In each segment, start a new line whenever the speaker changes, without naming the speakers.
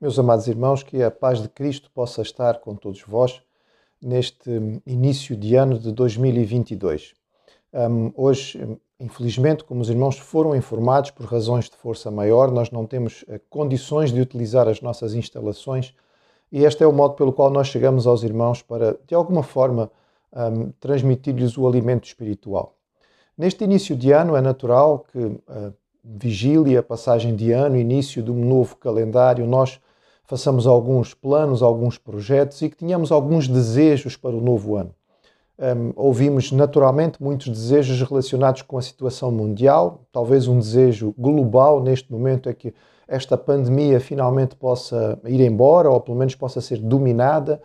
Meus amados irmãos, que a paz de Cristo possa estar com todos vós neste início de ano de 2022. Um, hoje, infelizmente, como os irmãos foram informados por razões de força maior, nós não temos uh, condições de utilizar as nossas instalações e este é o modo pelo qual nós chegamos aos irmãos para, de alguma forma, um, transmitir-lhes o alimento espiritual. Neste início de ano é natural que uh, vigília, passagem de ano, início de um novo calendário, nós façamos alguns planos, alguns projetos e que tenhamos alguns desejos para o novo ano. Um, ouvimos naturalmente muitos desejos relacionados com a situação mundial, talvez um desejo global neste momento é que esta pandemia finalmente possa ir embora ou pelo menos possa ser dominada.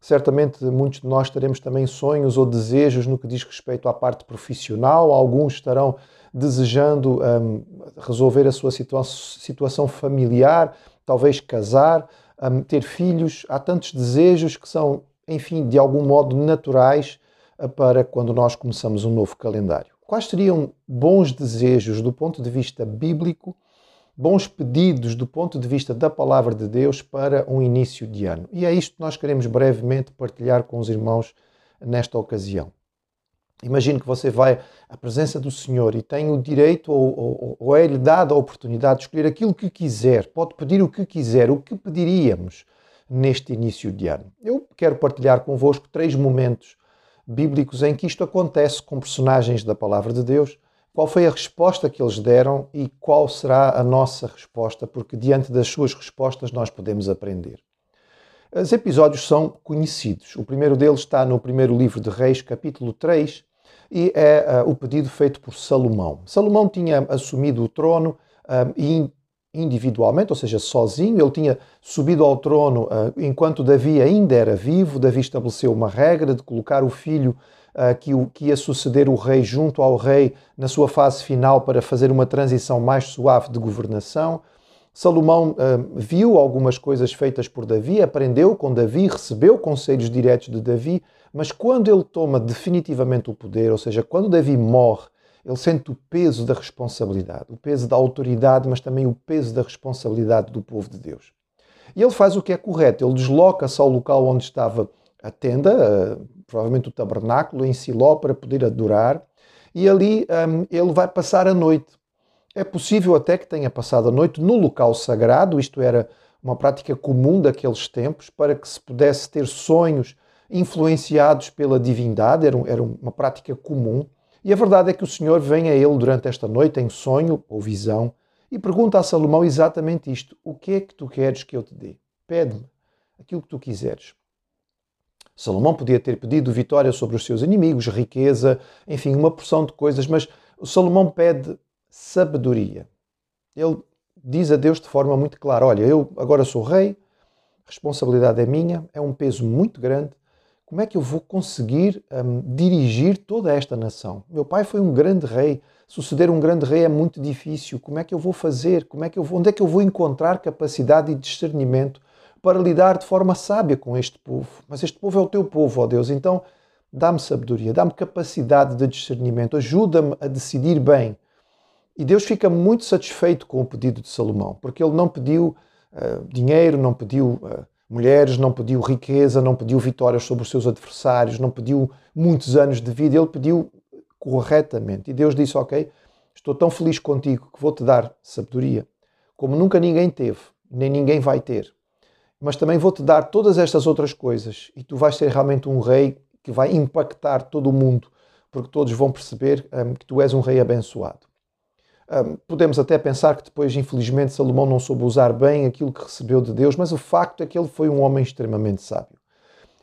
Certamente muitos de nós teremos também sonhos ou desejos no que diz respeito à parte profissional, alguns estarão desejando um, resolver a sua situa situação familiar, talvez casar, um, ter filhos. Há tantos desejos que são, enfim, de algum modo naturais uh, para quando nós começamos um novo calendário. Quais seriam bons desejos do ponto de vista bíblico, bons pedidos do ponto de vista da palavra de Deus para um início de ano? E é isto que nós queremos brevemente partilhar com os irmãos nesta ocasião. Imagine que você vai à presença do Senhor e tem o direito ou, ou, ou é-lhe dada a oportunidade de escolher aquilo que quiser, pode pedir o que quiser, o que pediríamos neste início de ano. Eu quero partilhar convosco três momentos bíblicos em que isto acontece com personagens da Palavra de Deus. Qual foi a resposta que eles deram e qual será a nossa resposta, porque diante das suas respostas nós podemos aprender. Os episódios são conhecidos. O primeiro deles está no primeiro livro de Reis, capítulo 3, e é uh, o pedido feito por Salomão. Salomão tinha assumido o trono uh, individualmente, ou seja, sozinho, ele tinha subido ao trono uh, enquanto Davi ainda era vivo. Davi estabeleceu uma regra de colocar o filho que, o, que ia suceder o rei junto ao rei na sua fase final para fazer uma transição mais suave de governação. Salomão uh, viu algumas coisas feitas por Davi, aprendeu com Davi, recebeu conselhos diretos de Davi, mas quando ele toma definitivamente o poder, ou seja, quando Davi morre, ele sente o peso da responsabilidade, o peso da autoridade, mas também o peso da responsabilidade do povo de Deus. E ele faz o que é correto, ele desloca-se ao local onde estava a tenda, uh, provavelmente o tabernáculo, em Siló, para poder adorar, e ali um, ele vai passar a noite. É possível até que tenha passado a noite no local sagrado, isto era uma prática comum daqueles tempos, para que se pudesse ter sonhos influenciados pela divindade, era, era uma prática comum. E a verdade é que o Senhor vem a ele durante esta noite em sonho ou visão e pergunta a Salomão exatamente isto: O que é que tu queres que eu te dê? Pede-me aquilo que tu quiseres. Salomão podia ter pedido vitória sobre os seus inimigos, riqueza, enfim, uma porção de coisas, mas Salomão pede sabedoria. Ele diz a Deus de forma muito clara: Olha, eu agora sou rei, responsabilidade é minha, é um peso muito grande. Como é que eu vou conseguir um, dirigir toda esta nação? Meu pai foi um grande rei. Suceder um grande rei é muito difícil. Como é que eu vou fazer? Como é que eu vou, onde é que eu vou encontrar capacidade e discernimento para lidar de forma sábia com este povo? Mas este povo é o teu povo, ó Deus. Então, dá-me sabedoria, dá-me capacidade de discernimento, ajuda-me a decidir bem e Deus fica muito satisfeito com o pedido de Salomão, porque ele não pediu uh, dinheiro, não pediu uh, mulheres, não pediu riqueza, não pediu vitórias sobre os seus adversários, não pediu muitos anos de vida, ele pediu corretamente. E Deus disse: Ok, estou tão feliz contigo que vou-te dar sabedoria, como nunca ninguém teve, nem ninguém vai ter. Mas também vou-te dar todas estas outras coisas, e tu vais ser realmente um rei que vai impactar todo o mundo, porque todos vão perceber um, que tu és um rei abençoado podemos até pensar que depois, infelizmente, Salomão não soube usar bem aquilo que recebeu de Deus, mas o facto é que ele foi um homem extremamente sábio.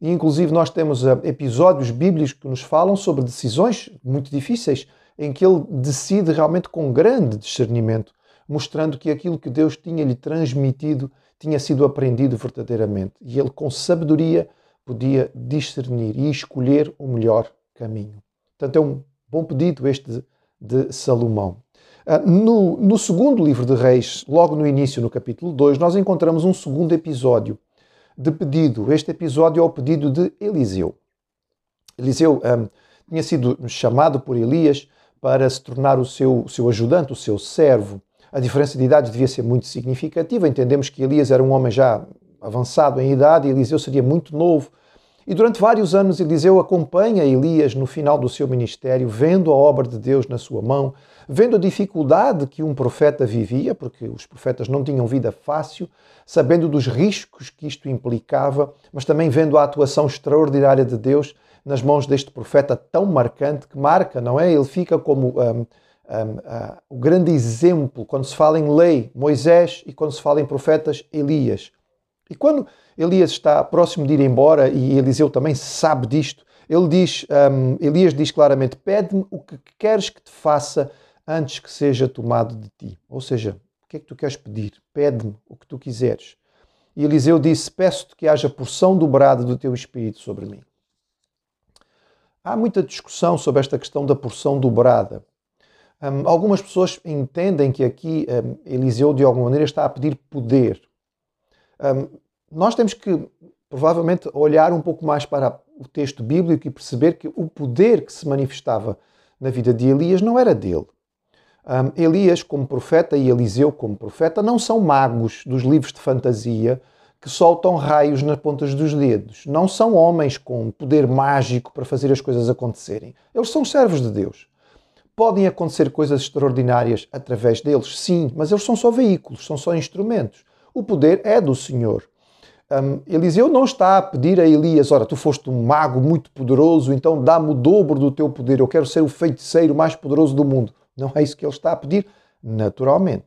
E, inclusive, nós temos uh, episódios bíblicos que nos falam sobre decisões muito difíceis, em que ele decide realmente com grande discernimento, mostrando que aquilo que Deus tinha-lhe transmitido tinha sido aprendido verdadeiramente. E ele, com sabedoria, podia discernir e escolher o melhor caminho. Portanto, é um bom pedido este de Salomão. Ah, no, no, segundo livro de Reis, logo no início, no capítulo 2, nós encontramos um segundo episódio de pedido. Este episódio é o pedido de Eliseu. Eliseu um, tinha sido chamado por Elias para se tornar o seu, seu ajudante, o seu servo. A diferença de idades devia ser muito significativa. Entendemos que Elias era um homem já avançado em idade e Eliseu seria muito novo. E durante vários anos Eliseu acompanha Elias no final do seu ministério, vendo a obra de Deus na sua mão, vendo a dificuldade que um profeta vivia, porque os profetas não tinham vida fácil, sabendo dos riscos que isto implicava, mas também vendo a atuação extraordinária de Deus nas mãos deste profeta tão marcante que marca, não é? Ele fica como um, um, uh, o grande exemplo quando se fala em lei, Moisés, e quando se fala em profetas, Elias. E quando Elias está próximo de ir embora, e Eliseu também sabe disto, ele diz, um, Elias diz claramente: Pede-me o que queres que te faça antes que seja tomado de ti. Ou seja, o que é que tu queres pedir? Pede-me o que tu quiseres. E Eliseu disse: Peço-te que haja porção dobrada do teu espírito sobre mim. Há muita discussão sobre esta questão da porção dobrada. Um, algumas pessoas entendem que aqui um, Eliseu, de alguma maneira, está a pedir poder. Um, nós temos que, provavelmente, olhar um pouco mais para o texto bíblico e perceber que o poder que se manifestava na vida de Elias não era dele. Um, Elias, como profeta, e Eliseu, como profeta, não são magos dos livros de fantasia que soltam raios nas pontas dos dedos. Não são homens com poder mágico para fazer as coisas acontecerem. Eles são servos de Deus. Podem acontecer coisas extraordinárias através deles, sim, mas eles são só veículos, são só instrumentos. O poder é do Senhor. Um, Eliseu não está a pedir a Elias: Ora, tu foste um mago muito poderoso, então dá-me o dobro do teu poder, eu quero ser o feiticeiro mais poderoso do mundo. Não é isso que ele está a pedir, naturalmente.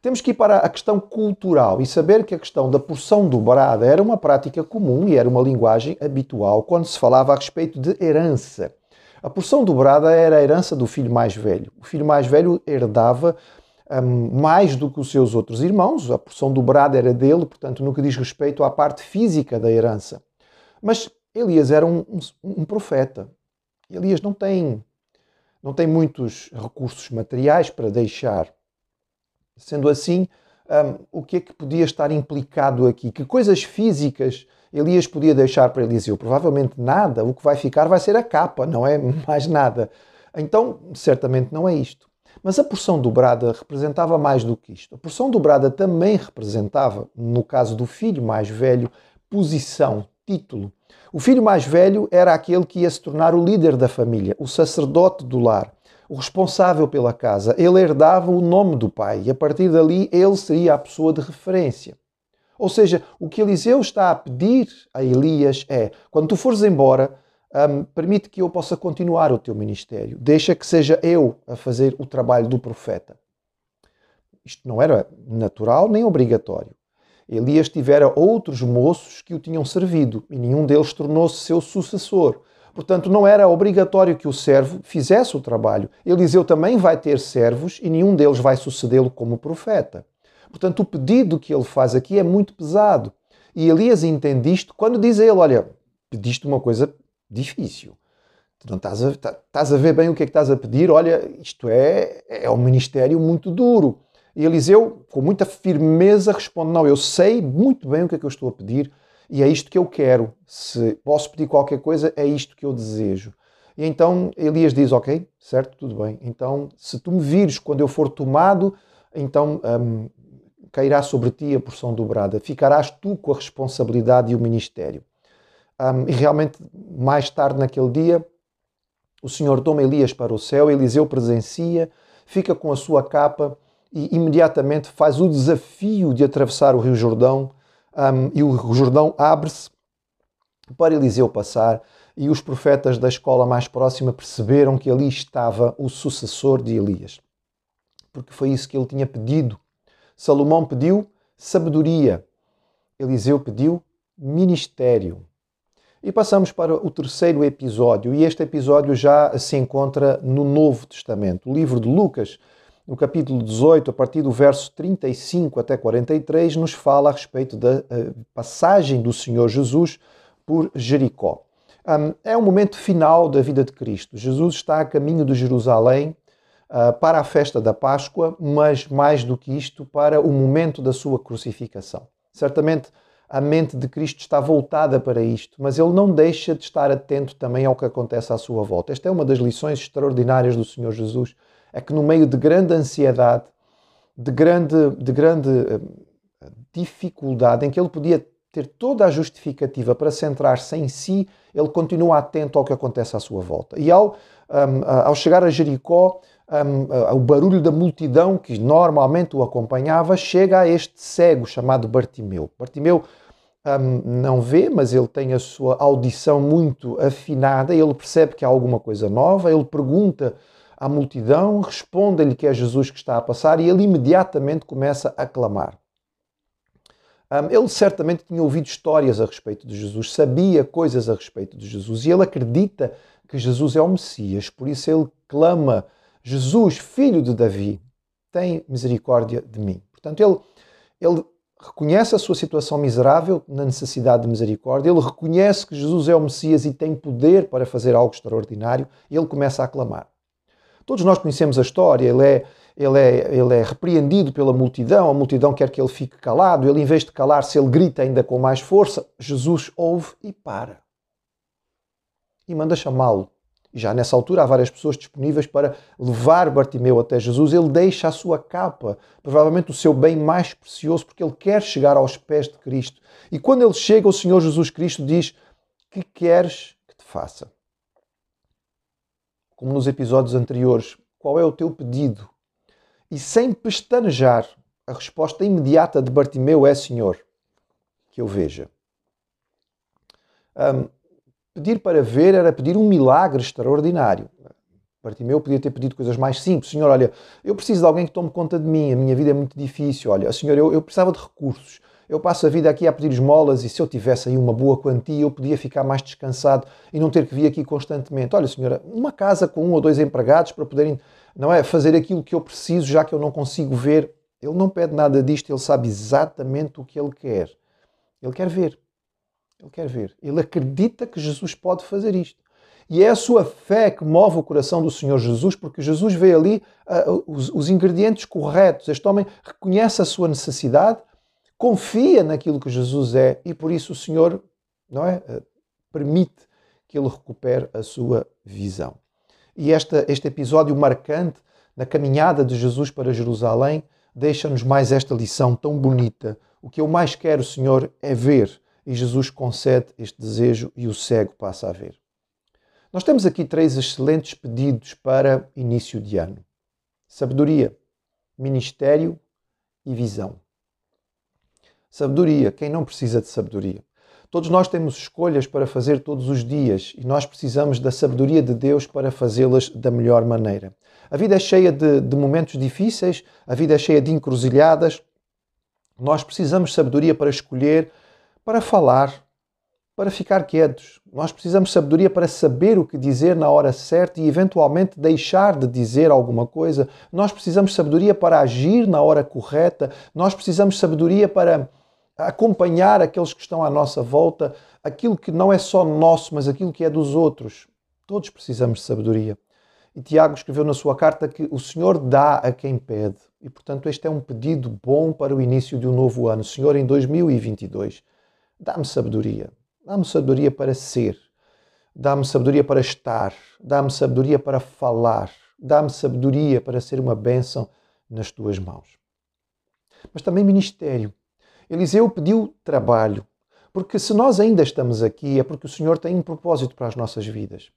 Temos que ir para a questão cultural e saber que a questão da porção dobrada era uma prática comum e era uma linguagem habitual quando se falava a respeito de herança. A porção dobrada era a herança do filho mais velho. O filho mais velho herdava um, mais do que os seus outros irmãos, a porção dobrada era dele, portanto, no que diz respeito à parte física da herança. Mas Elias era um, um, um profeta. Elias não tem, não tem muitos recursos materiais para deixar. Sendo assim, o que é que podia estar implicado aqui? Que coisas físicas Elias podia deixar para Eliseu? Provavelmente nada. O que vai ficar vai ser a capa, não é mais nada. Então, certamente não é isto. Mas a porção dobrada representava mais do que isto. A porção dobrada também representava, no caso do filho mais velho, posição, título. O filho mais velho era aquele que ia se tornar o líder da família, o sacerdote do lar, o responsável pela casa. Ele herdava o nome do pai e a partir dali ele seria a pessoa de referência. Ou seja, o que Eliseu está a pedir a Elias é: quando tu fores embora, um, permite que eu possa continuar o teu ministério. Deixa que seja eu a fazer o trabalho do profeta. Isto não era natural nem obrigatório. Elias tivera outros moços que o tinham servido e nenhum deles tornou-se seu sucessor. Portanto, não era obrigatório que o servo fizesse o trabalho. Eliseu também vai ter servos e nenhum deles vai sucedê-lo como profeta. Portanto, o pedido que ele faz aqui é muito pesado. E Elias entende isto quando diz a ele: Olha, pediste uma coisa difícil. Não estás a, tá, estás a ver bem o que é que estás a pedir, olha, isto é, é um ministério muito duro. E Eliseu, com muita firmeza, responde: Não, eu sei muito bem o que é que eu estou a pedir e é isto que eu quero. Se posso pedir qualquer coisa, é isto que eu desejo. E então Elias diz: Ok, certo, tudo bem. Então, se tu me vires quando eu for tomado, então um, cairá sobre ti a porção dobrada. Ficarás tu com a responsabilidade e o ministério. Um, e realmente, mais tarde naquele dia, o Senhor toma Elias para o céu, Eliseu presencia, fica com a sua capa e imediatamente faz o desafio de atravessar o Rio Jordão. Um, e o Jordão abre-se para Eliseu passar. E os profetas da escola mais próxima perceberam que ali estava o sucessor de Elias, porque foi isso que ele tinha pedido. Salomão pediu sabedoria, Eliseu pediu ministério. E passamos para o terceiro episódio, e este episódio já se encontra no Novo Testamento. O livro de Lucas, no capítulo 18, a partir do verso 35 até 43, nos fala a respeito da eh, passagem do Senhor Jesus por Jericó. é o momento final da vida de Cristo. Jesus está a caminho de Jerusalém ah, para a festa da Páscoa, mas mais do que isto, para o momento da sua crucificação. Certamente a mente de Cristo está voltada para isto, mas ele não deixa de estar atento também ao que acontece à sua volta. Esta é uma das lições extraordinárias do Senhor Jesus, é que no meio de grande ansiedade, de grande, de grande uh, dificuldade, em que ele podia ter toda a justificativa para centrar-se em si, ele continua atento ao que acontece à sua volta. E ao, um, ao chegar a Jericó, um, o barulho da multidão que normalmente o acompanhava chega a este cego chamado Bartimeu. Bartimeu um, não vê, mas ele tem a sua audição muito afinada, ele percebe que há alguma coisa nova, ele pergunta à multidão, responde-lhe que é Jesus que está a passar e ele imediatamente começa a clamar. Ele certamente tinha ouvido histórias a respeito de Jesus, sabia coisas a respeito de Jesus e ele acredita que Jesus é o Messias, por isso ele clama: Jesus, filho de Davi, tem misericórdia de mim. Portanto, ele, ele reconhece a sua situação miserável na necessidade de misericórdia, ele reconhece que Jesus é o Messias e tem poder para fazer algo extraordinário e ele começa a clamar. Todos nós conhecemos a história, ele é, ele é, ele é repreendido pela multidão, a multidão quer que ele fique calado, ele em vez de calar-se, ele grita ainda com mais força, Jesus ouve e para. E manda chamá-lo. Já nessa altura há várias pessoas disponíveis para levar Bartimeu até Jesus. Ele deixa a sua capa, provavelmente o seu bem mais precioso, porque ele quer chegar aos pés de Cristo. E quando ele chega, o Senhor Jesus Cristo diz: Que queres que te faça? Como nos episódios anteriores, qual é o teu pedido? E sem pestanejar, a resposta imediata de Bartimeu é: Senhor, que eu veja. Um, Pedir para ver era pedir um milagre extraordinário. Bartimeu podia ter pedido coisas mais simples. Senhor, olha, eu preciso de alguém que tome conta de mim, a minha vida é muito difícil. Olha, Senhor, eu, eu precisava de recursos. Eu passo a vida aqui a pedir esmolas e se eu tivesse aí uma boa quantia, eu podia ficar mais descansado e não ter que vir aqui constantemente. Olha, Senhora, uma casa com um ou dois empregados para poderem, não é, fazer aquilo que eu preciso, já que eu não consigo ver. Ele não pede nada disto, ele sabe exatamente o que ele quer. Ele quer ver. Ele quer ver. Ele acredita que Jesus pode fazer isto. E é a sua fé que move o coração do Senhor Jesus, porque Jesus vê ali uh, os, os, ingredientes corretos. Este homem reconhece a sua necessidade, confia naquilo que Jesus é e por isso o Senhor não é, uh, permite que ele recupere a sua visão. E esta, este episódio marcante na caminhada de Jesus para Jerusalém deixa-nos mais esta lição tão bonita. O que eu mais quero, Senhor, é ver e Jesus concede este desejo e o cego passa a ver. Nós temos aqui três excelentes pedidos para início de ano: sabedoria, ministério e visão. Sabedoria, quem não precisa de sabedoria? Todos nós temos escolhas para fazer todos os dias e nós precisamos da sabedoria de Deus para fazê-las da melhor maneira. A vida é cheia de, de momentos difíceis, a vida é cheia de encruzilhadas. Nós precisamos de sabedoria para escolher para falar, para ficar quietos. Nós precisamos de sabedoria para saber o que dizer na hora certa e eventualmente deixar de dizer alguma coisa. Nós precisamos de sabedoria para agir na hora correta. Nós precisamos de sabedoria para acompanhar aqueles que estão à nossa volta, aquilo que não é só nosso, mas aquilo que é dos outros. Todos precisamos de sabedoria. E Tiago escreveu na sua carta que o Senhor dá a quem pede. E, portanto, este é um pedido bom para o início de um novo ano. Senhor, em 2022, Dá-me sabedoria. Dá-me sabedoria para ser. Dá-me sabedoria para estar. Dá-me sabedoria para falar. Dá-me sabedoria para ser uma bênção nas tuas mãos. Mas também ministério. Eliseu pediu trabalho. Porque se nós ainda estamos aqui é porque o Senhor tem um propósito para as nossas vidas.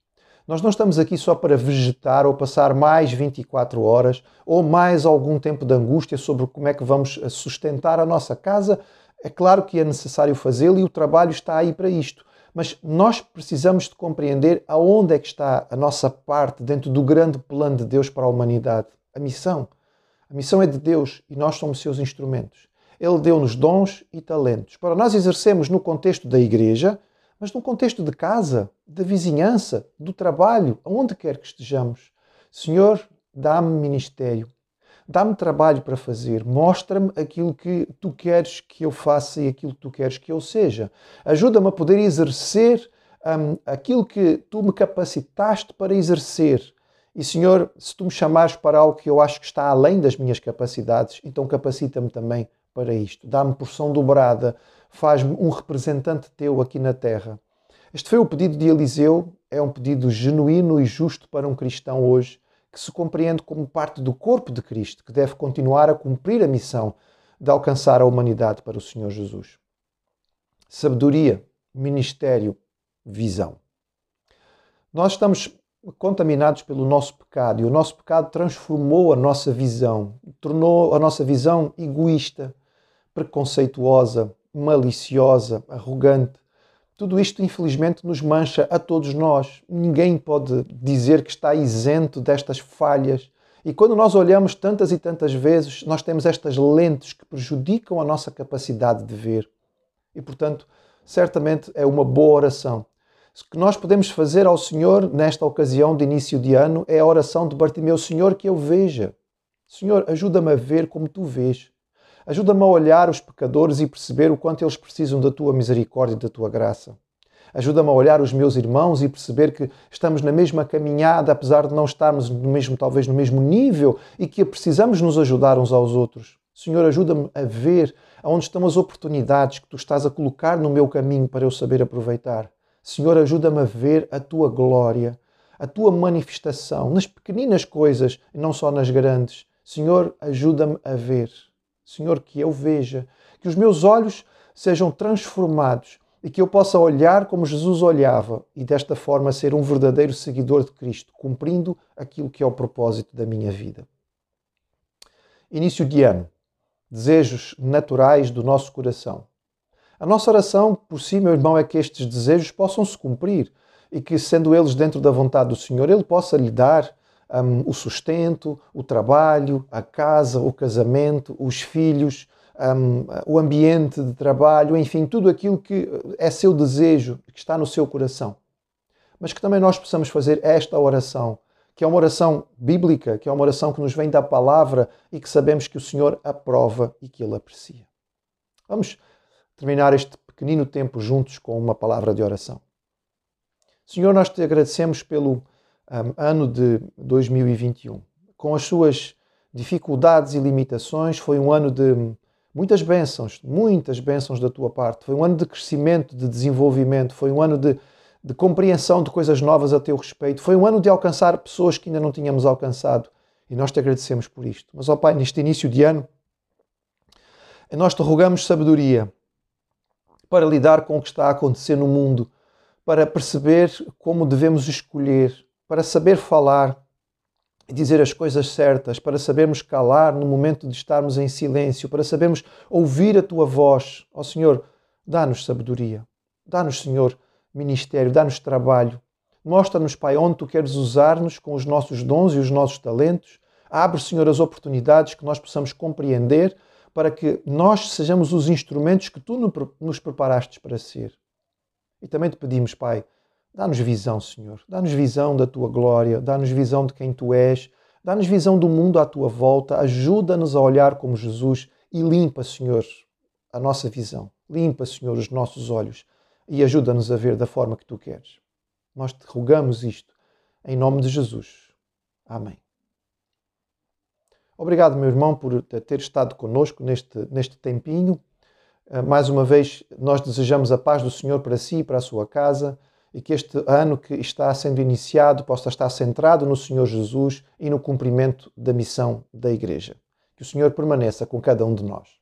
Nós não estamos aqui só para vegetar ou passar mais 24 horas ou mais algum tempo de angústia sobre como é que vamos sustentar a nossa casa é claro que é necessário fazê-lo e o trabalho está aí para isto. Mas nós precisamos de compreender aonde é que está a nossa parte dentro do grande plano de Deus para a humanidade. A missão. A missão é de Deus e nós somos seus instrumentos. Ele deu-nos dons e talentos para nós exercemos no contexto da igreja, mas no contexto de casa, da vizinhança, do trabalho, aonde quer que estejamos. Senhor, dá-me ministério, Dá-me trabalho para fazer, mostra-me aquilo que tu queres que eu faça e aquilo que tu queres que eu seja. Ajuda-me a poder exercer um, aquilo que tu me capacitaste para exercer. E Senhor, se tu me chamares para algo que eu acho que está além das minhas capacidades, então capacita-me também para isto. Dá-me porção dobrada, faz-me um representante teu aqui na terra. Este foi o pedido de Eliseu, é um pedido genuíno e justo para um cristão hoje que se compreende como parte do corpo de Cristo, que deve continuar a cumprir a missão de alcançar a humanidade para o Senhor Jesus. Sabedoria, ministério, visão. Nós estamos contaminados pelo nosso pecado e o nosso pecado transformou a nossa visão, tornou a nossa visão egoísta, preconceituosa, maliciosa, arrogante. Tudo isto, infelizmente, nos mancha a todos nós. Ninguém pode dizer que está isento destas falhas. E quando nós olhamos tantas e tantas vezes, nós temos estas lentes que prejudicam a nossa capacidade de ver. E, portanto, certamente é uma boa oração o que nós podemos fazer ao Senhor nesta ocasião de início de ano é a oração de Bartimeu: Senhor, que eu veja. Senhor, ajuda-me a ver como tu vês. Ajuda-me a olhar os pecadores e perceber o quanto eles precisam da tua misericórdia e da tua graça. Ajuda-me a olhar os meus irmãos e perceber que estamos na mesma caminhada, apesar de não estarmos no mesmo, talvez no mesmo nível, e que precisamos nos ajudar uns aos outros. Senhor, ajuda-me a ver aonde estão as oportunidades que tu estás a colocar no meu caminho para eu saber aproveitar. Senhor, ajuda-me a ver a tua glória, a tua manifestação nas pequeninas coisas e não só nas grandes. Senhor, ajuda-me a ver. Senhor, que eu veja, que os meus olhos sejam transformados e que eu possa olhar como Jesus olhava e desta forma ser um verdadeiro seguidor de Cristo, cumprindo aquilo que é o propósito da minha vida. Início de ano. Desejos naturais do nosso coração. A nossa oração por si, meu irmão, é que estes desejos possam se cumprir e que, sendo eles dentro da vontade do Senhor, Ele possa lhe dar um, o sustento, o trabalho, a casa, o casamento, os filhos, um, o ambiente de trabalho, enfim, tudo aquilo que é seu desejo, que está no seu coração. Mas que também nós possamos fazer esta oração, que é uma oração bíblica, que é uma oração que nos vem da palavra e que sabemos que o Senhor aprova e que Ele aprecia. Vamos terminar este pequenino tempo juntos com uma palavra de oração. Senhor, nós te agradecemos pelo ano de 2021. Com as suas dificuldades e limitações, foi um ano de muitas bênçãos, muitas bênçãos da tua parte. Foi um ano de crescimento, de desenvolvimento, foi um ano de, de compreensão de coisas novas a teu respeito. Foi um ano de alcançar pessoas que ainda não tínhamos alcançado. E nós te agradecemos por isto. Mas, ó Pai, neste início de ano, nós te rogamos sabedoria para lidar com o que está a acontecer no mundo, para perceber como devemos escolher, para saber falar e dizer as coisas certas, para sabermos calar no momento de estarmos em silêncio, para sabermos ouvir a tua voz. Ó oh, Senhor, dá-nos sabedoria, dá-nos, Senhor, ministério, dá-nos trabalho. Mostra-nos, Pai, onde tu queres usar-nos com os nossos dons e os nossos talentos. Abre, Senhor, as oportunidades que nós possamos compreender para que nós sejamos os instrumentos que tu nos preparaste para ser. E também te pedimos, Pai, dá-nos visão, Senhor, dá-nos visão da tua glória, dá-nos visão de quem tu és, dá-nos visão do mundo à tua volta, ajuda-nos a olhar como Jesus e limpa, Senhor, a nossa visão, limpa, Senhor, os nossos olhos e ajuda-nos a ver da forma que tu queres. Nós te rogamos isto em nome de Jesus. Amém. Obrigado, meu irmão, por ter estado conosco neste, neste tempinho. Eh, mais uma vez, nós desejamos a paz do Senhor para si e para a sua casa e que este ano que está sendo iniciado possa estar centrado no Senhor Jesus e no cumprimento da missão da Igreja. Que o Senhor permaneça com cada um de nós.